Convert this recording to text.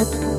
God.